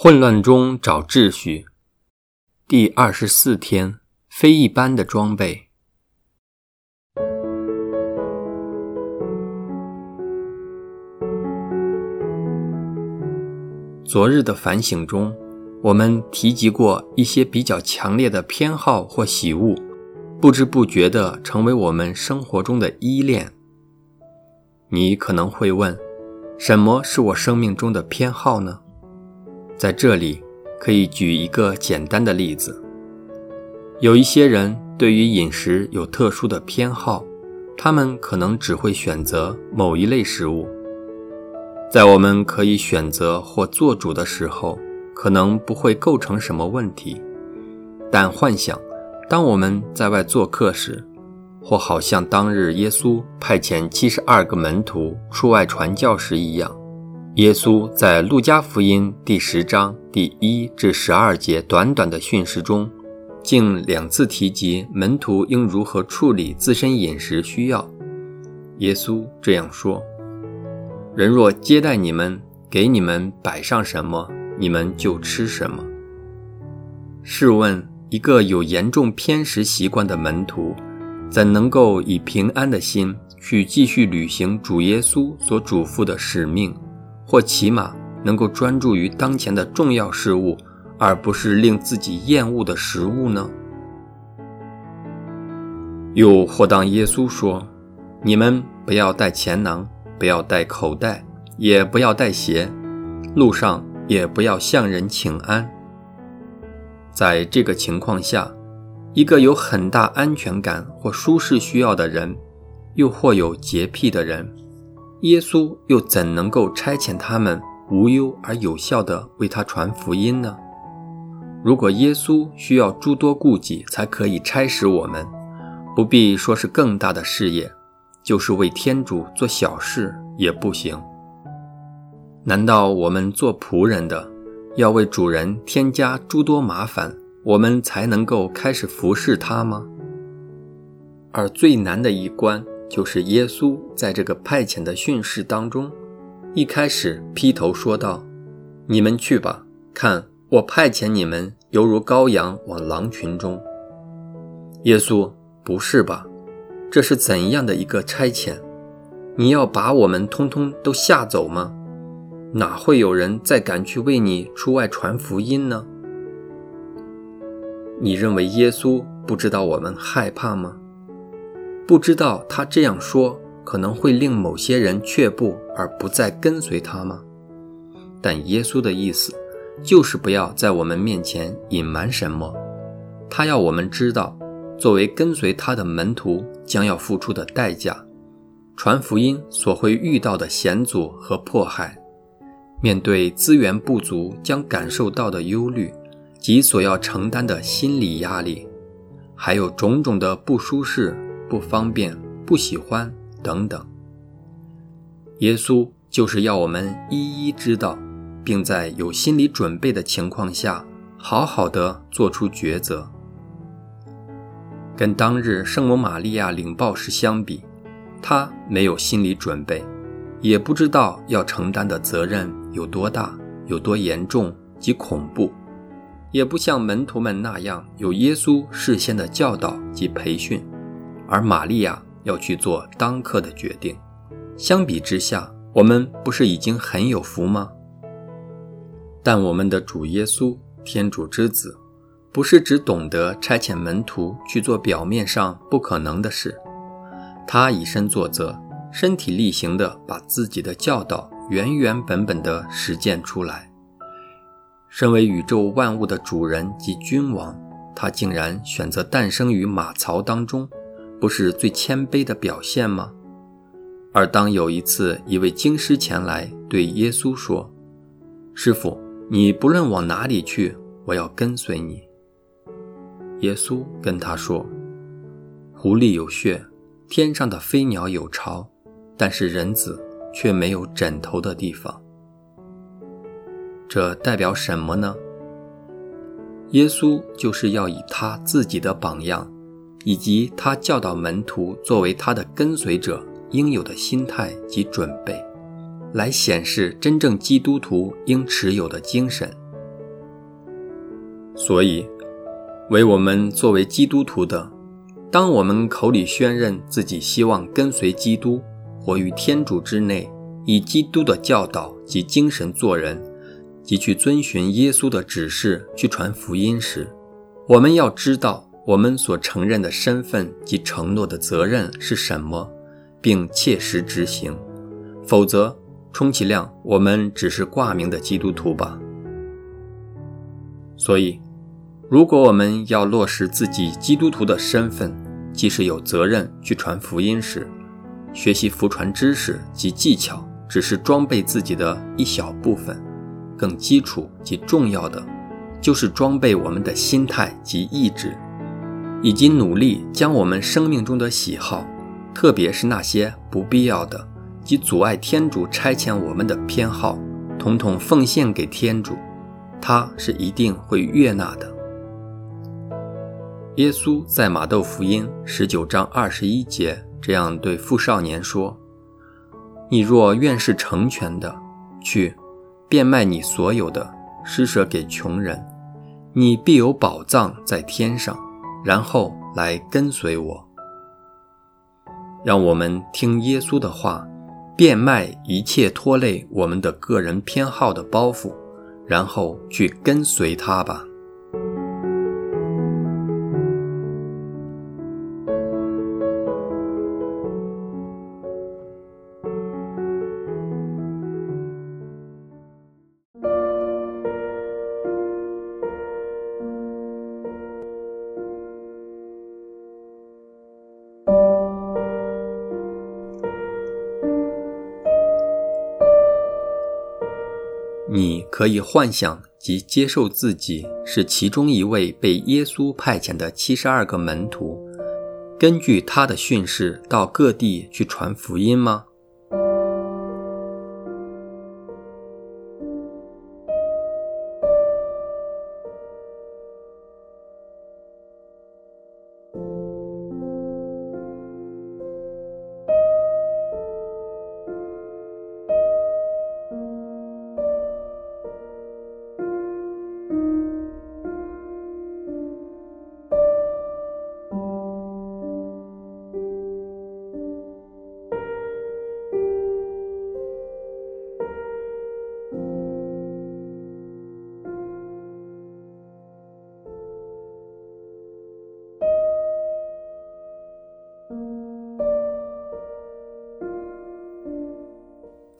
混乱中找秩序。第二十四天，非一般的装备。昨日的反省中，我们提及过一些比较强烈的偏好或喜恶，不知不觉地成为我们生活中的依恋。你可能会问：什么是我生命中的偏好呢？在这里，可以举一个简单的例子。有一些人对于饮食有特殊的偏好，他们可能只会选择某一类食物。在我们可以选择或做主的时候，可能不会构成什么问题。但幻想，当我们在外做客时，或好像当日耶稣派遣七十二个门徒出外传教时一样。耶稣在路加福音第十章第一至十二节短短的训示中，竟两次提及门徒应如何处理自身饮食需要。耶稣这样说：“人若接待你们，给你们摆上什么，你们就吃什么。”试问，一个有严重偏食习惯的门徒，怎能够以平安的心去继续履行主耶稣所嘱咐的使命？或起码能够专注于当前的重要事物，而不是令自己厌恶的食物呢？又或当耶稣说：“你们不要带钱囊，不要带口袋，也不要带鞋，路上也不要向人请安。”在这个情况下，一个有很大安全感或舒适需要的人，又或有洁癖的人。耶稣又怎能够差遣他们无忧而有效地为他传福音呢？如果耶稣需要诸多顾忌才可以差使我们，不必说是更大的事业，就是为天主做小事也不行。难道我们做仆人的要为主人添加诸多麻烦，我们才能够开始服侍他吗？而最难的一关。就是耶稣在这个派遣的训示当中，一开始劈头说道：“你们去吧，看我派遣你们，犹如羔羊往狼群中。”耶稣，不是吧？这是怎样的一个差遣？你要把我们通通都吓走吗？哪会有人再敢去为你出外传福音呢？你认为耶稣不知道我们害怕吗？不知道他这样说可能会令某些人却步而不再跟随他吗？但耶稣的意思就是不要在我们面前隐瞒什么，他要我们知道，作为跟随他的门徒将要付出的代价，传福音所会遇到的险阻和迫害，面对资源不足将感受到的忧虑及所要承担的心理压力，还有种种的不舒适。不方便、不喜欢等等，耶稣就是要我们一一知道，并在有心理准备的情况下，好好的做出抉择。跟当日圣母玛利亚领报时相比，他没有心理准备，也不知道要承担的责任有多大、有多严重及恐怖，也不像门徒们那样有耶稣事先的教导及培训。而玛利亚要去做当刻的决定，相比之下，我们不是已经很有福吗？但我们的主耶稣，天主之子，不是只懂得差遣门徒去做表面上不可能的事，他以身作则，身体力行地把自己的教导原原本本地实践出来。身为宇宙万物的主人及君王，他竟然选择诞生于马槽当中。不是最谦卑的表现吗？而当有一次一位经师前来对耶稣说：“师傅，你不论往哪里去，我要跟随你。”耶稣跟他说：“狐狸有穴，天上的飞鸟有巢，但是人子却没有枕头的地方。”这代表什么呢？耶稣就是要以他自己的榜样。以及他教导门徒作为他的跟随者应有的心态及准备，来显示真正基督徒应持有的精神，所以，为我们作为基督徒的，当我们口里宣认自己希望跟随基督，活于天主之内，以基督的教导及精神做人，及去遵循耶稣的指示去传福音时，我们要知道我们所承认的身份及承诺的责任是什么，并切实执行。否则，充其量我们只是挂名的基督徒吧。所以。如果我们要落实自己基督徒的身份，即是有责任去传福音时，学习福传知识及技巧只是装备自己的一小部分，更基础及重要的，就是装备我们的心态及意志，以及努力将我们生命中的喜好，特别是那些不必要的及阻碍天主差遣我们的偏好，统统奉献给天主，他是一定会悦纳的。耶稣在马窦福音十九章二十一节这样对富少年说：“你若愿是成全的，去变卖你所有的，施舍给穷人，你必有宝藏在天上。然后来跟随我。”让我们听耶稣的话，变卖一切拖累我们的个人偏好的包袱，然后去跟随他吧。可以幻想及接受自己是其中一位被耶稣派遣的七十二个门徒，根据他的训示到各地去传福音吗？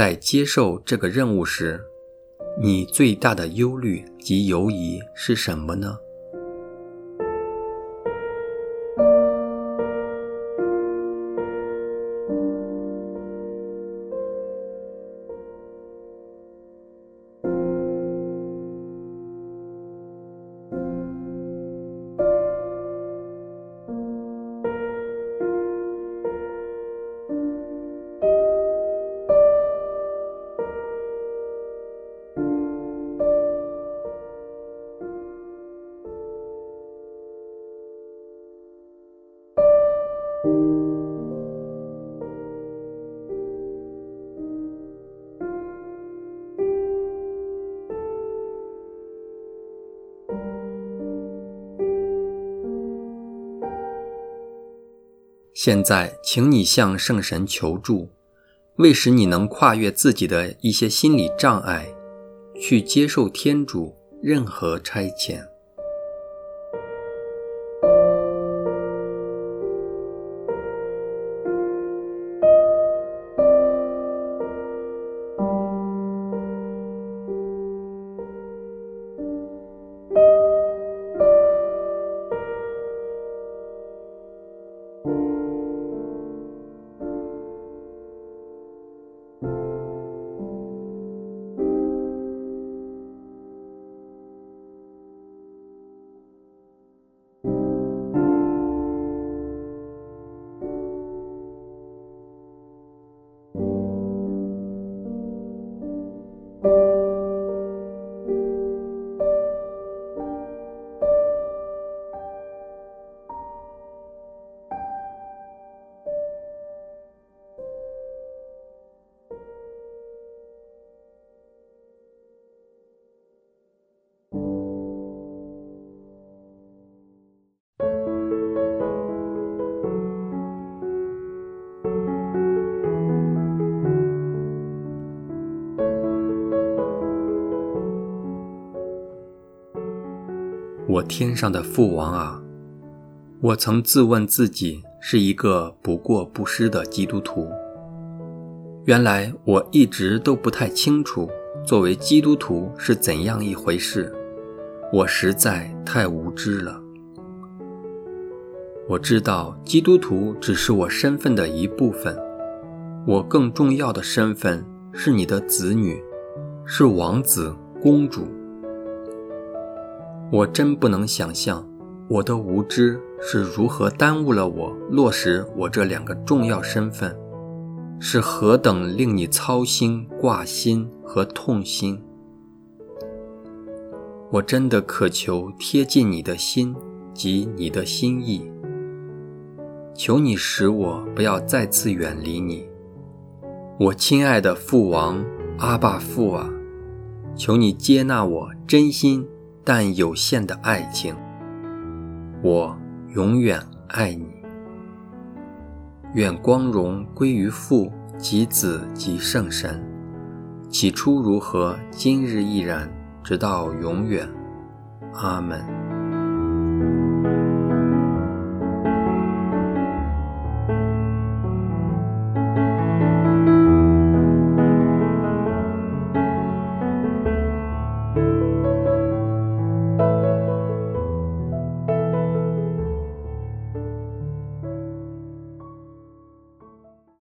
在接受这个任务时，你最大的忧虑及犹疑是什么呢？现在，请你向圣神求助，为使你能跨越自己的一些心理障碍，去接受天主任何差遣。我天上的父王啊，我曾自问自己是一个不过不失的基督徒。原来我一直都不太清楚，作为基督徒是怎样一回事。我实在太无知了。我知道基督徒只是我身份的一部分，我更重要的身份是你的子女，是王子、公主。我真不能想象，我的无知是如何耽误了我落实我这两个重要身份。是何等令你操心、挂心和痛心！我真的渴求贴近你的心及你的心意，求你使我不要再次远离你，我亲爱的父王阿爸父啊！求你接纳我真心但有限的爱情，我永远爱你。愿光荣归于父及子及圣神，起初如何，今日亦然，直到永远。阿门。